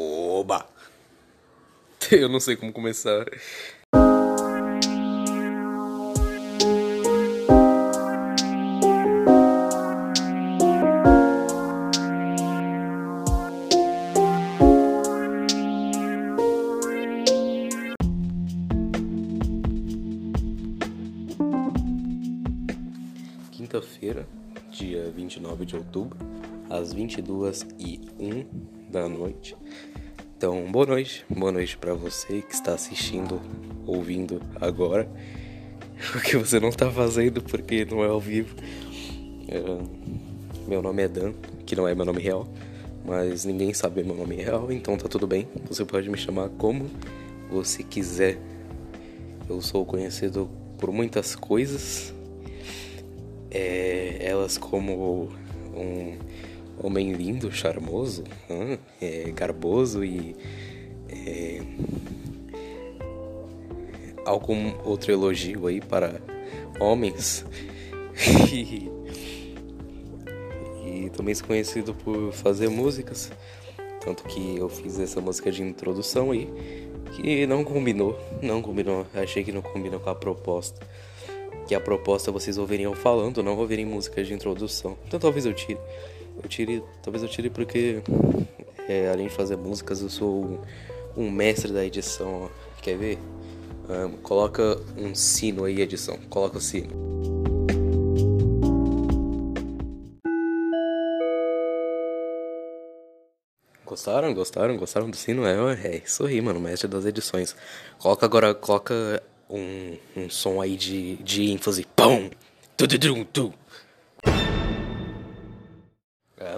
Oba! Eu não sei como começar. Quinta-feira, dia 29 de outubro, às 22 e 1 da noite. Então, boa noite, boa noite para você que está assistindo, ouvindo agora. O que você não está fazendo porque não é ao vivo. É, meu nome é Dan, que não é meu nome real, mas ninguém sabe meu nome real, então tá tudo bem. Você pode me chamar como você quiser. Eu sou conhecido por muitas coisas, é, elas como um homem lindo, charmoso, é, garboso e é, algum outro elogio aí para homens. e, e também sou conhecido por fazer músicas, tanto que eu fiz essa música de introdução aí, que não combinou, não combinou, achei que não combinou com a proposta. Que a proposta vocês ouviriam falando, não ouvirem músicas de introdução. Então talvez eu tire. Eu tire, talvez eu tire porque é, além de fazer músicas, eu sou um mestre da edição. Ó. Quer ver? Um, coloca um sino aí, edição. Coloca o sino. Gostaram? Gostaram? Gostaram do sino? É, é mano. Mestre das edições. Coloca agora, coloca um, um som aí de, de ênfase. Pum! Tu, tu, tu, tu.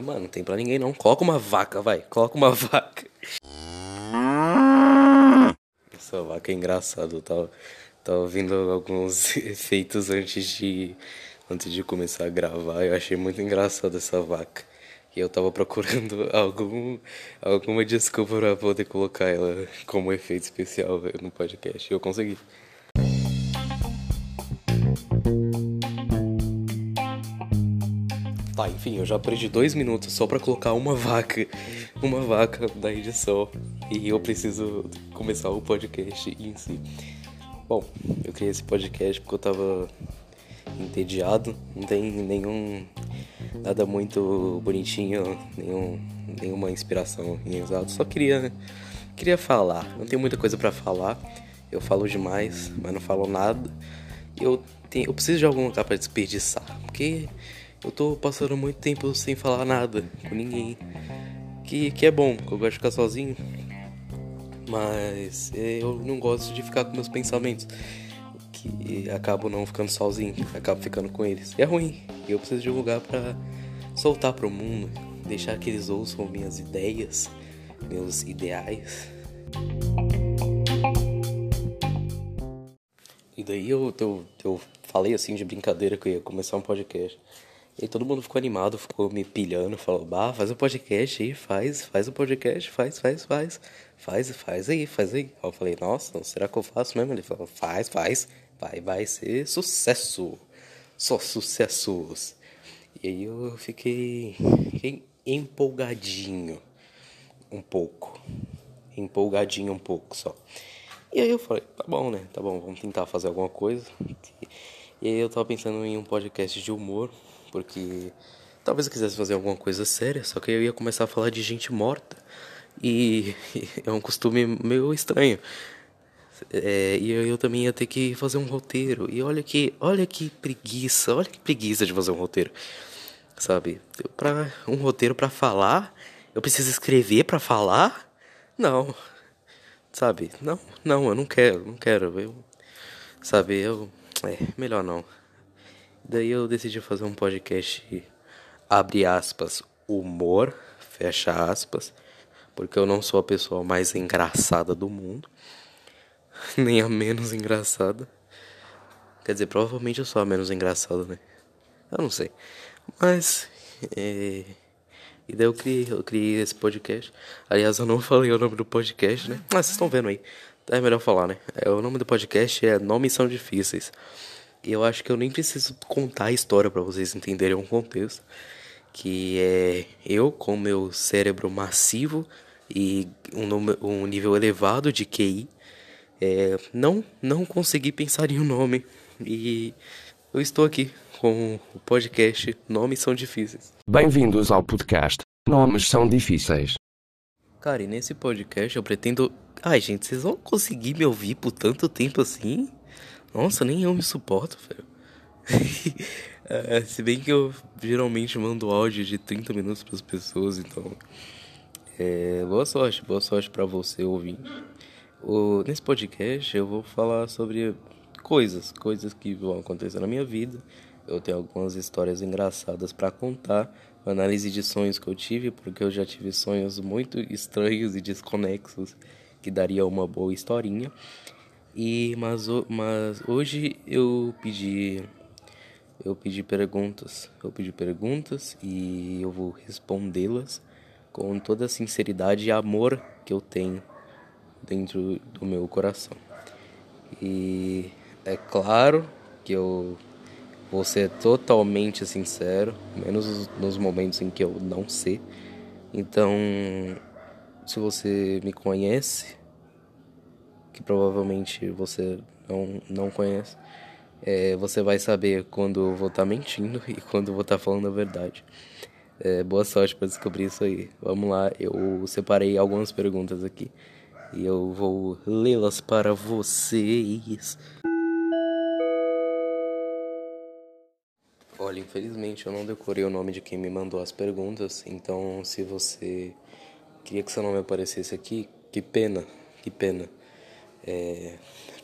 É, mano, não tem pra ninguém não. Coloca uma vaca, vai. Coloca uma vaca. Essa vaca é engraçada. Eu tava, tava ouvindo alguns efeitos antes de, antes de começar a gravar. Eu achei muito engraçado essa vaca. E eu tava procurando algum, alguma desculpa pra poder colocar ela como efeito especial no podcast. E eu consegui. Tá, enfim, eu já perdi dois minutos só pra colocar uma vaca, uma vaca da edição. E eu preciso começar o podcast em si. Bom, eu criei esse podcast porque eu tava entediado, não tem nenhum. nada muito bonitinho, nenhum, nenhuma inspiração em exato. Só queria. queria falar. Não tenho muita coisa para falar. Eu falo demais, mas não falo nada. Eu, tenho, eu preciso de algum lugar pra desperdiçar. Porque eu tô passando muito tempo sem falar nada com ninguém. Que, que é bom, que eu gosto de ficar sozinho. Mas eu não gosto de ficar com meus pensamentos. Que acabo não ficando sozinho, acabo ficando com eles. E é ruim. Eu preciso de lugar pra soltar pro mundo. Deixar que eles ouçam minhas ideias, meus ideais. E daí eu, eu, eu falei assim de brincadeira que eu ia começar um podcast. E todo mundo ficou animado, ficou me pilhando, falou, bah, faz um podcast aí, faz, faz um podcast, faz, faz, faz, faz, faz aí, faz aí. Aí eu falei, nossa, será que eu faço mesmo? Ele falou, faz, faz, vai, vai ser sucesso, só sucessos. E aí eu fiquei, fiquei empolgadinho, um pouco, empolgadinho um pouco só. E aí eu falei, tá bom, né, tá bom, vamos tentar fazer alguma coisa. E aí eu tava pensando em um podcast de humor, porque talvez eu quisesse fazer alguma coisa séria, só que eu ia começar a falar de gente morta. E é um costume meio estranho. É, e eu também ia ter que fazer um roteiro. E olha que, olha que preguiça, olha que preguiça de fazer um roteiro. Sabe? Para um roteiro para falar, eu preciso escrever para falar? Não. Sabe? Não, não, eu não quero, não quero. Eu, sabe, eu é, melhor não. Daí eu decidi fazer um podcast, abre aspas, humor, fecha aspas, porque eu não sou a pessoa mais engraçada do mundo, nem a menos engraçada. Quer dizer, provavelmente eu sou a menos engraçada, né? Eu não sei. Mas, é... E daí eu criei, eu criei esse podcast. Aliás, eu não falei o nome do podcast, né? Mas vocês estão vendo aí. É melhor falar, né? É, o nome do podcast é Nomes São Difíceis. Eu acho que eu nem preciso contar a história para vocês entenderem o contexto. Que é eu com meu cérebro massivo e um, um nível elevado de QI, é, não, não consegui pensar em um nome. E eu estou aqui com o podcast Nomes São Difíceis. Bem-vindos ao podcast Nomes São Difíceis. Cara, e nesse podcast eu pretendo. Ai, gente, vocês vão conseguir me ouvir por tanto tempo assim? Nossa, nem eu me suporto, velho. é, se bem que eu geralmente mando áudio de 30 minutos para as pessoas, então. É, boa sorte, boa sorte para você ouvir. O, nesse podcast eu vou falar sobre coisas, coisas que vão acontecer na minha vida. Eu tenho algumas histórias engraçadas para contar, análise de sonhos que eu tive, porque eu já tive sonhos muito estranhos e desconexos que daria uma boa historinha. E mas, mas hoje eu pedi eu pedi perguntas, eu pedi perguntas e eu vou respondê-las com toda a sinceridade e amor que eu tenho dentro do meu coração. E é claro que eu vou ser totalmente sincero, menos nos momentos em que eu não sei. Então, se você me conhece, que provavelmente você não, não conhece, é, você vai saber quando eu vou estar tá mentindo e quando eu vou estar tá falando a verdade. É, boa sorte para descobrir isso aí. Vamos lá, eu separei algumas perguntas aqui e eu vou lê-las para vocês. Olha, infelizmente eu não decorei o nome de quem me mandou as perguntas, então se você queria que seu nome aparecesse aqui, que pena, que pena. É...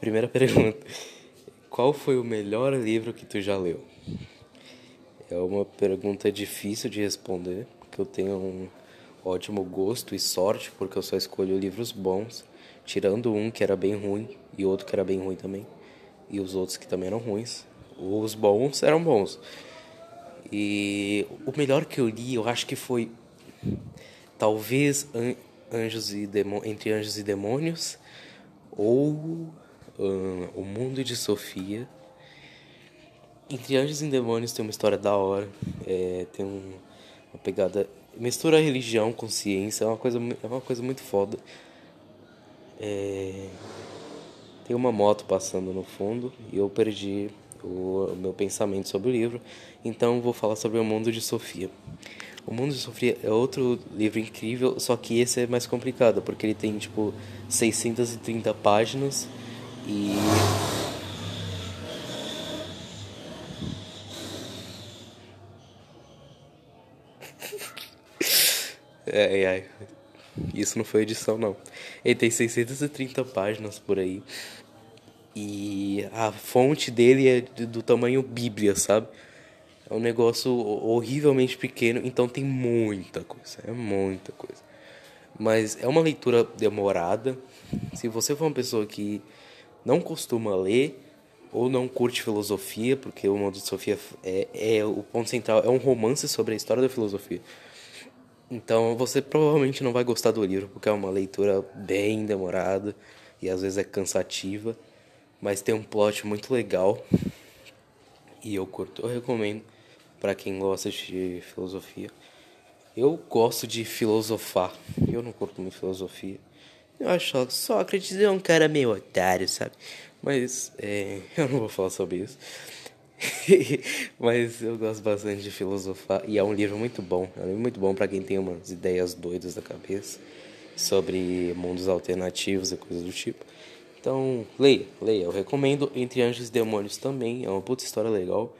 Primeira pergunta: Qual foi o melhor livro que tu já leu? É uma pergunta difícil de responder, porque eu tenho um ótimo gosto e sorte, porque eu só escolho livros bons, tirando um que era bem ruim e outro que era bem ruim também, e os outros que também eram ruins. Os bons eram bons. E o melhor que eu li, eu acho que foi talvez Anjos e Demo Entre Anjos e Demônios ou uh, O Mundo de Sofia entre Anjos e Demônios tem uma história da hora. É, tem um, uma pegada. Mistura religião com ciência. É uma coisa, é uma coisa muito foda. É, tem uma moto passando no fundo e eu perdi o, meu pensamento sobre o livro. Então vou falar sobre o Mundo de Sofia. O Mundo de Sofia é outro livro incrível, só que esse é mais complicado, porque ele tem tipo 630 páginas e É, é, isso não foi edição, não. Ele tem 630 páginas por aí. E a fonte dele é do tamanho Bíblia, sabe? É um negócio horrivelmente pequeno, então tem muita coisa, é muita coisa. Mas é uma leitura demorada. Se você for uma pessoa que não costuma ler ou não curte filosofia, porque o mundo de Sofia é, é o ponto central, é um romance sobre a história da filosofia. Então você provavelmente não vai gostar do livro, porque é uma leitura bem demorada e às vezes é cansativa, mas tem um plot muito legal e eu curto. Eu recomendo para quem gosta de filosofia. Eu gosto de filosofar, eu não curto muito filosofia. Eu acho Sócrates é um cara meio otário, sabe? Mas é, eu não vou falar sobre isso. Mas eu gosto bastante de filosofar e é um livro muito bom. É um livro muito bom para quem tem umas ideias doidas da cabeça sobre mundos alternativos e coisas do tipo. Então, leia, leia. Eu recomendo Entre Anjos e Demônios também. É uma puta história legal.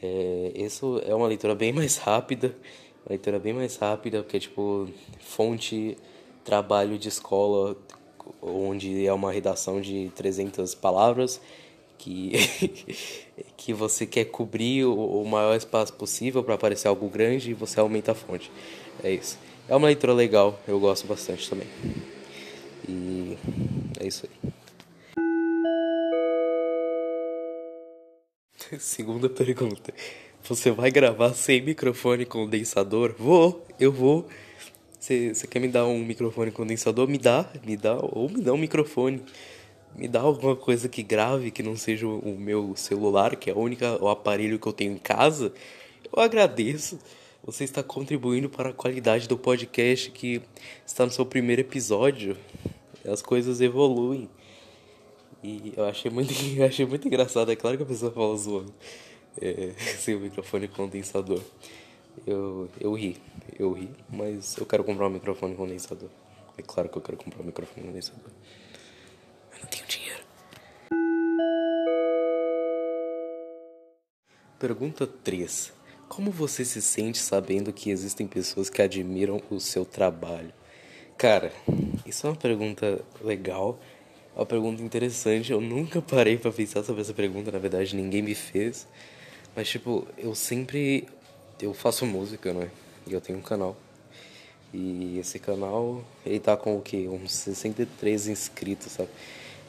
É, isso é uma leitura bem mais rápida. Uma leitura bem mais rápida, porque tipo fonte trabalho de escola onde é uma redação de 300 palavras que, que você quer cobrir o, o maior espaço possível para aparecer algo grande e você aumenta a fonte. É isso. É uma leitura legal, eu gosto bastante também. E é isso aí. Segunda pergunta. Você vai gravar sem microfone condensador? Vou, eu vou. Você quer me dar um microfone condensador? Me dá, me dá, ou me dá um microfone me dá alguma coisa que grave, que não seja o meu celular, que é o único o aparelho que eu tenho em casa, eu agradeço. você está contribuindo para a qualidade do podcast que está no seu primeiro episódio. As coisas evoluem. E eu achei muito, eu achei muito engraçado. É claro que a pessoa fala zoando. É, sem o microfone condensador. Eu, eu ri, eu ri, mas eu quero comprar um microfone condensador. É claro que eu quero comprar um microfone condensador. Mas não tenho dinheiro. Pergunta 3. Como você se sente sabendo que existem pessoas que admiram o seu trabalho? Cara, isso é uma pergunta legal, uma pergunta interessante. Eu nunca parei para pensar sobre essa pergunta, na verdade, ninguém me fez. Mas, tipo, eu sempre. Eu faço música, né? E eu tenho um canal. E esse canal, ele tá com o quê? Uns 63 inscritos, sabe?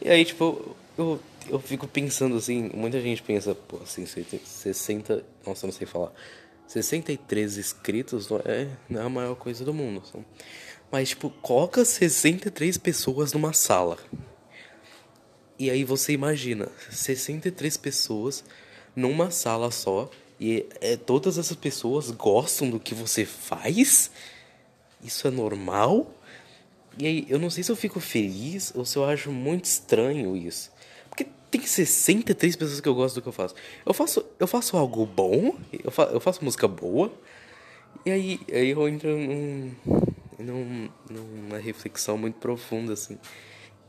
E aí, tipo, eu, eu fico pensando assim, muita gente pensa, pô, assim, 60. Nossa, não sei falar. 63 inscritos não é, não é a maior coisa do mundo. Mas, tipo, coloca 63 pessoas numa sala. E aí você imagina, 63 pessoas numa sala só. E é, todas essas pessoas gostam do que você faz? Isso é normal? E aí, eu não sei se eu fico feliz ou se eu acho muito estranho isso. Porque tem 63 pessoas que eu gosto do que eu faço. Eu faço, eu faço algo bom, eu, fa eu faço música boa, e aí, aí eu entro num, num, numa reflexão muito profunda, assim.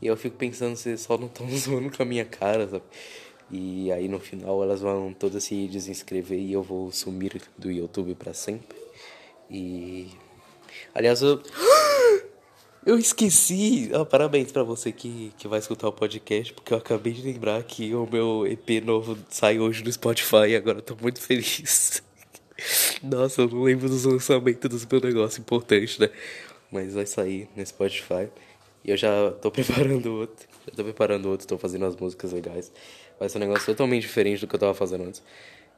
E eu fico pensando se só não estão zoando com a minha cara, sabe? E aí no final elas vão todas se desinscrever e eu vou sumir do YouTube para sempre. E. Aliás, eu. Eu esqueci! Ah, parabéns para você que, que vai escutar o podcast, porque eu acabei de lembrar que o meu EP novo sai hoje no Spotify e agora eu tô muito feliz. Nossa, eu não lembro dos lançamentos dos meus negócios importantes, né? Mas vai sair no Spotify. E eu já tô preparando outro. Já tô preparando outro, tô fazendo as músicas legais. Vai ser um negócio totalmente diferente do que eu tava fazendo antes.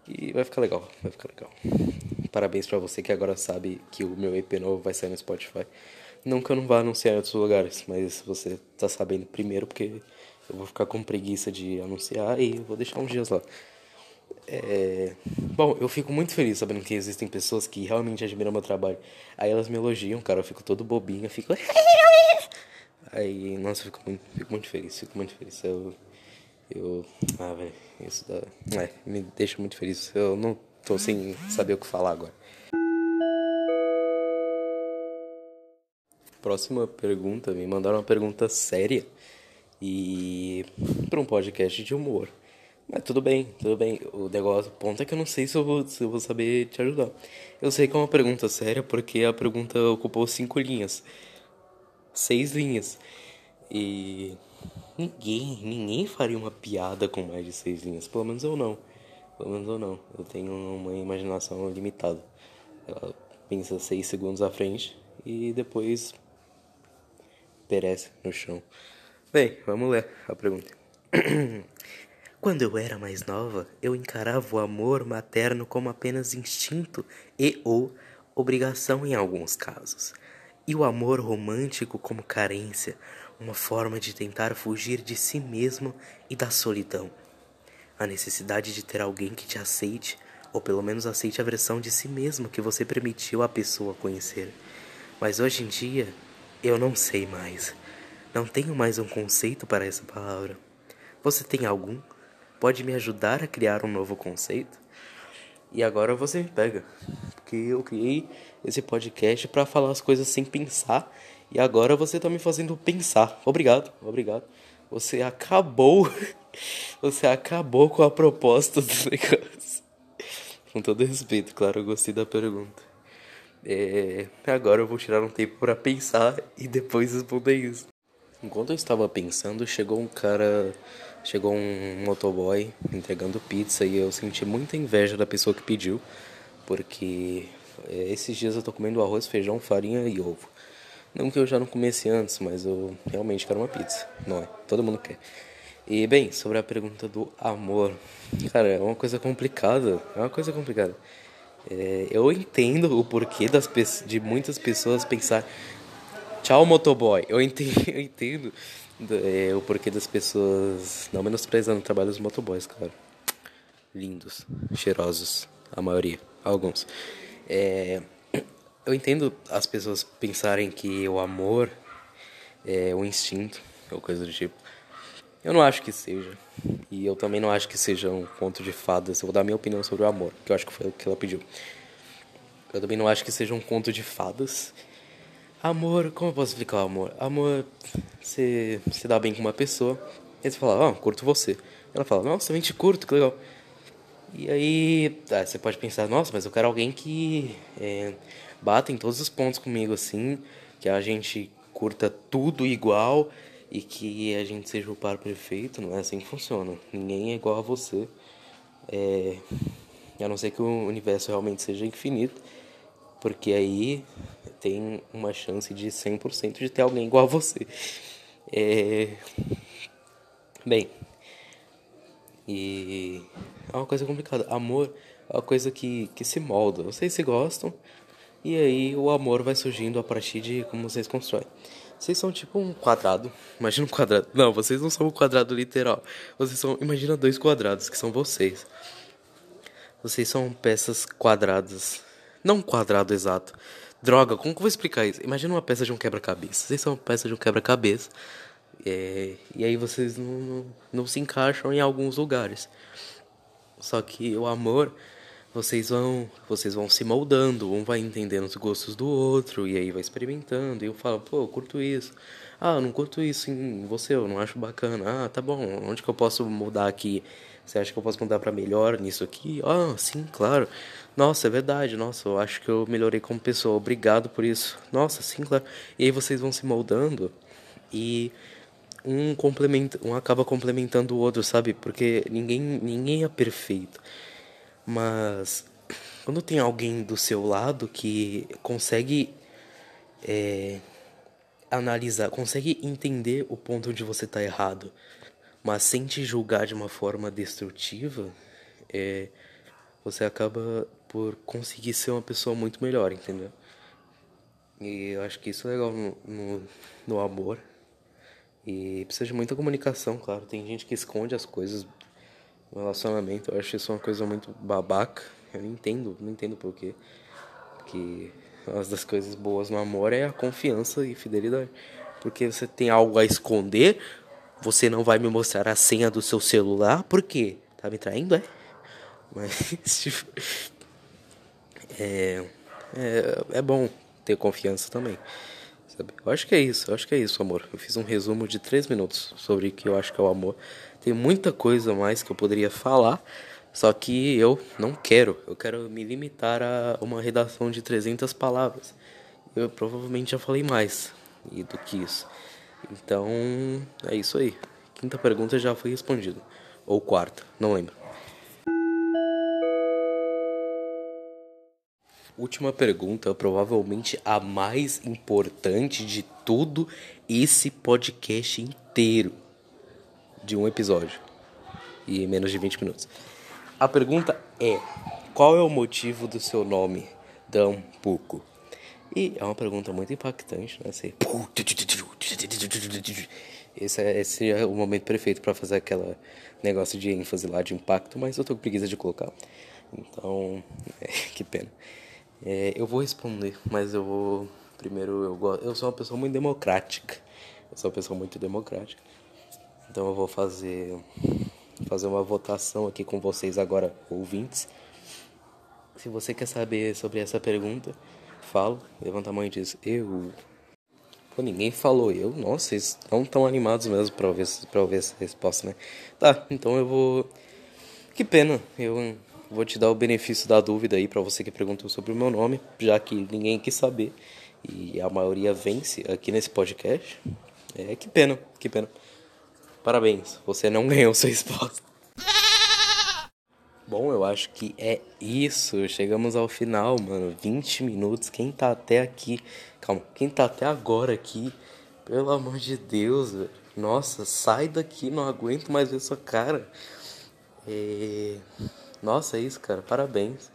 E vai ficar legal, vai ficar legal. Parabéns para você que agora sabe que o meu EP novo vai sair no Spotify. Não que eu não vá anunciar em outros lugares, mas você tá sabendo primeiro porque eu vou ficar com preguiça de anunciar e vou deixar uns dias lá. É... Bom, eu fico muito feliz sabendo que existem pessoas que realmente admiram meu trabalho. Aí elas me elogiam, cara, eu fico todo bobinho, eu fico. Aí, nossa, fico muito, fico muito feliz, fico muito feliz. Eu. Eu. Ah, velho, isso dá. É, me deixa muito feliz. Eu não tô sem saber o que falar agora. Próxima pergunta, me mandaram uma pergunta séria e para um podcast de humor. Mas tudo bem, tudo bem. O negócio, o ponto é que eu não sei se eu, vou, se eu vou saber te ajudar. Eu sei que é uma pergunta séria porque a pergunta ocupou cinco linhas. Seis linhas. E ninguém, ninguém faria uma piada com mais de seis linhas. Pelo menos eu não. Pelo menos eu não. Eu tenho uma imaginação limitada. Ela pensa seis segundos à frente e depois perece no chão. Bem, vamos ler a pergunta. Quando eu era mais nova, eu encarava o amor materno como apenas instinto e ou obrigação em alguns casos, e o amor romântico como carência, uma forma de tentar fugir de si mesmo e da solidão. A necessidade de ter alguém que te aceite, ou pelo menos aceite a versão de si mesmo que você permitiu à pessoa conhecer. Mas hoje em dia, eu não sei mais. Não tenho mais um conceito para essa palavra. Você tem algum? Pode me ajudar a criar um novo conceito? E agora você me pega. Porque eu criei esse podcast para falar as coisas sem pensar. E agora você tá me fazendo pensar. Obrigado, obrigado. Você acabou. Você acabou com a proposta do negócio. Com todo respeito, claro, eu gostei da pergunta. É, agora eu vou tirar um tempo para pensar e depois responder isso. Enquanto eu estava pensando, chegou um cara, chegou um motoboy entregando pizza e eu senti muita inveja da pessoa que pediu, porque é, esses dias eu tô comendo arroz, feijão, farinha e ovo. Não que eu já não comesse antes, mas eu realmente quero uma pizza, não é? Todo mundo quer. E bem, sobre a pergunta do amor, cara, é uma coisa complicada, é uma coisa complicada. É, eu entendo o porquê das, de muitas pessoas pensar tchau motoboy. Eu entendo, eu entendo é, o porquê das pessoas não menosprezando o trabalho dos motoboys, claro. Lindos, cheirosos, a maioria, alguns. É, eu entendo as pessoas pensarem que o amor é o instinto ou coisa do tipo. Eu não acho que seja. E eu também não acho que seja um conto de fadas. Eu vou dar minha opinião sobre o amor, que eu acho que foi o que ela pediu. Eu também não acho que seja um conto de fadas. Amor, como eu posso explicar o amor? Amor, você se dá bem com uma pessoa, e você fala, ó, oh, curto você. Ela fala, nossa, também te curto, que legal. E aí, tá, você pode pensar, nossa, mas eu quero alguém que é, bata em todos os pontos comigo, assim, que a gente curta tudo igual e que a gente seja o par perfeito. Não é assim que funciona. Ninguém é igual a você. É, a não ser que o universo realmente seja infinito, porque aí tem uma chance de 100% de ter alguém igual a você. É... Bem, e é uma coisa complicada. Amor é uma coisa que, que se molda. Vocês se gostam, e aí o amor vai surgindo a partir de como vocês constroem. Vocês são tipo um quadrado. Imagina um quadrado. Não, vocês não são um quadrado literal. Vocês são. Imagina dois quadrados, que são vocês. Vocês são peças quadradas. Não um quadrado exato. Droga, como que eu vou explicar isso? Imagina uma peça de um quebra-cabeça. Vocês são peça de um quebra-cabeça. É, e aí vocês não, não, não se encaixam em alguns lugares. Só que o amor, vocês vão, vocês vão se moldando, um vai entendendo os gostos do outro e aí vai experimentando. E eu falo, pô, eu curto isso. Ah, eu não curto isso em você, eu não acho bacana. Ah, tá bom, onde que eu posso mudar aqui? Você acha que eu posso mudar para melhor nisso aqui? Ah, sim, claro. Nossa, é verdade. Nossa, eu acho que eu melhorei como pessoa. Obrigado por isso. Nossa, sim, claro. E aí vocês vão se moldando e um complementa, um acaba complementando o outro, sabe? Porque ninguém, ninguém é perfeito. Mas quando tem alguém do seu lado que consegue é, analisar, consegue entender o ponto onde você está errado, mas sem te julgar de uma forma destrutiva, é, você acaba por conseguir ser uma pessoa muito melhor, entendeu? E eu acho que isso é legal no, no, no amor. E precisa de muita comunicação, claro. Tem gente que esconde as coisas no relacionamento. Eu acho isso uma coisa muito babaca. Eu não entendo, não entendo porquê. Que uma das coisas boas no amor é a confiança e fidelidade. Porque você tem algo a esconder, você não vai me mostrar a senha do seu celular, por quê? Tá me traindo, é? Mas, tipo, é, é, é bom ter confiança também. Sabe? Eu acho que é isso, eu acho que é isso, amor. Eu fiz um resumo de três minutos sobre o que eu acho que é o amor. Tem muita coisa mais que eu poderia falar, só que eu não quero. Eu quero me limitar a uma redação de 300 palavras. Eu provavelmente já falei mais do que isso. Então, é isso aí. Quinta pergunta já foi respondida. Ou quarta, não lembro. Última pergunta, provavelmente a mais importante de todo esse podcast inteiro. De um episódio. E menos de 20 minutos. A pergunta é: Qual é o motivo do seu nome, Dampuco? E é uma pergunta muito impactante, né? Você... Esse é, esse é o momento perfeito para fazer aquela negócio de ênfase lá de impacto, mas eu tô com preguiça de colocar. Então, é, que pena. É, eu vou responder, mas eu vou. Primeiro, eu, eu sou uma pessoa muito democrática. Eu sou uma pessoa muito democrática. Então eu vou fazer, fazer uma votação aqui com vocês agora, ouvintes. Se você quer saber sobre essa pergunta, fala, levanta a mão e diz eu. Pô, ninguém falou eu. Nossa, vocês não tão animados mesmo pra ouvir, pra ouvir essa resposta, né? Tá, então eu vou. Que pena, eu Vou te dar o benefício da dúvida aí para você que perguntou sobre o meu nome, já que ninguém quis saber e a maioria vence aqui nesse podcast. É que pena, que pena. Parabéns, você não ganhou sua resposta. Bom, eu acho que é isso. Chegamos ao final, mano. 20 minutos. Quem tá até aqui. Calma, quem tá até agora aqui. Pelo amor de Deus, velho. Nossa, sai daqui, não aguento mais ver sua cara. É... Nossa, é isso, cara. Parabéns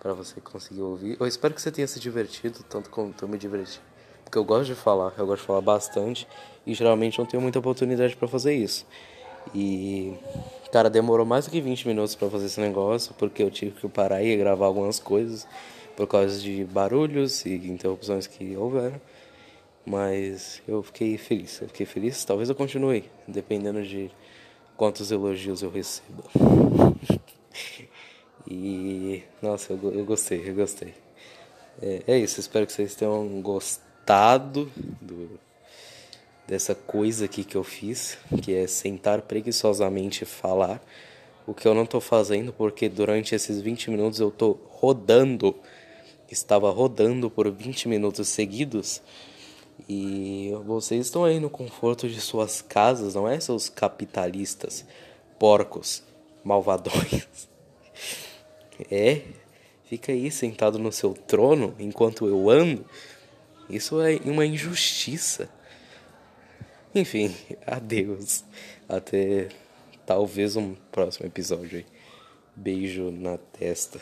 para você conseguir ouvir. Eu espero que você tenha se divertido tanto como eu me diverti. Porque eu gosto de falar, eu gosto de falar bastante e geralmente não tenho muita oportunidade para fazer isso. E cara, demorou mais do que 20 minutos para fazer esse negócio, porque eu tive que parar e gravar algumas coisas. por causa de barulhos e interrupções que houveram. Mas eu fiquei feliz, eu fiquei feliz. Talvez eu continue, dependendo de quantos elogios eu receba. e nossa, eu, eu gostei, eu gostei. É, é, isso, espero que vocês tenham gostado do, dessa coisa aqui que eu fiz, que é sentar preguiçosamente e falar. O que eu não tô fazendo porque durante esses 20 minutos eu tô rodando, estava rodando por 20 minutos seguidos e vocês estão aí no conforto de suas casas, não é? Seus capitalistas, porcos, malvadões. É, fica aí sentado no seu trono enquanto eu ando. Isso é uma injustiça. Enfim, adeus. Até talvez um próximo episódio aí. Beijo na testa.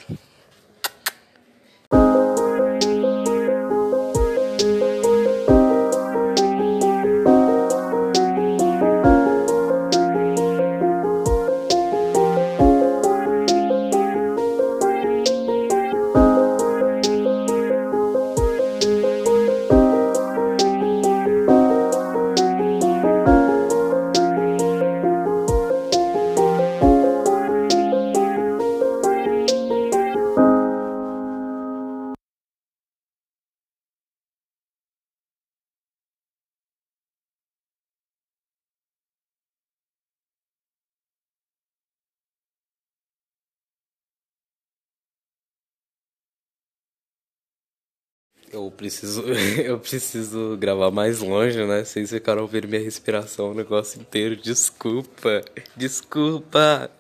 Eu preciso, eu preciso gravar mais longe, né? Vocês ficaram ouvindo minha respiração o negócio inteiro. Desculpa, desculpa.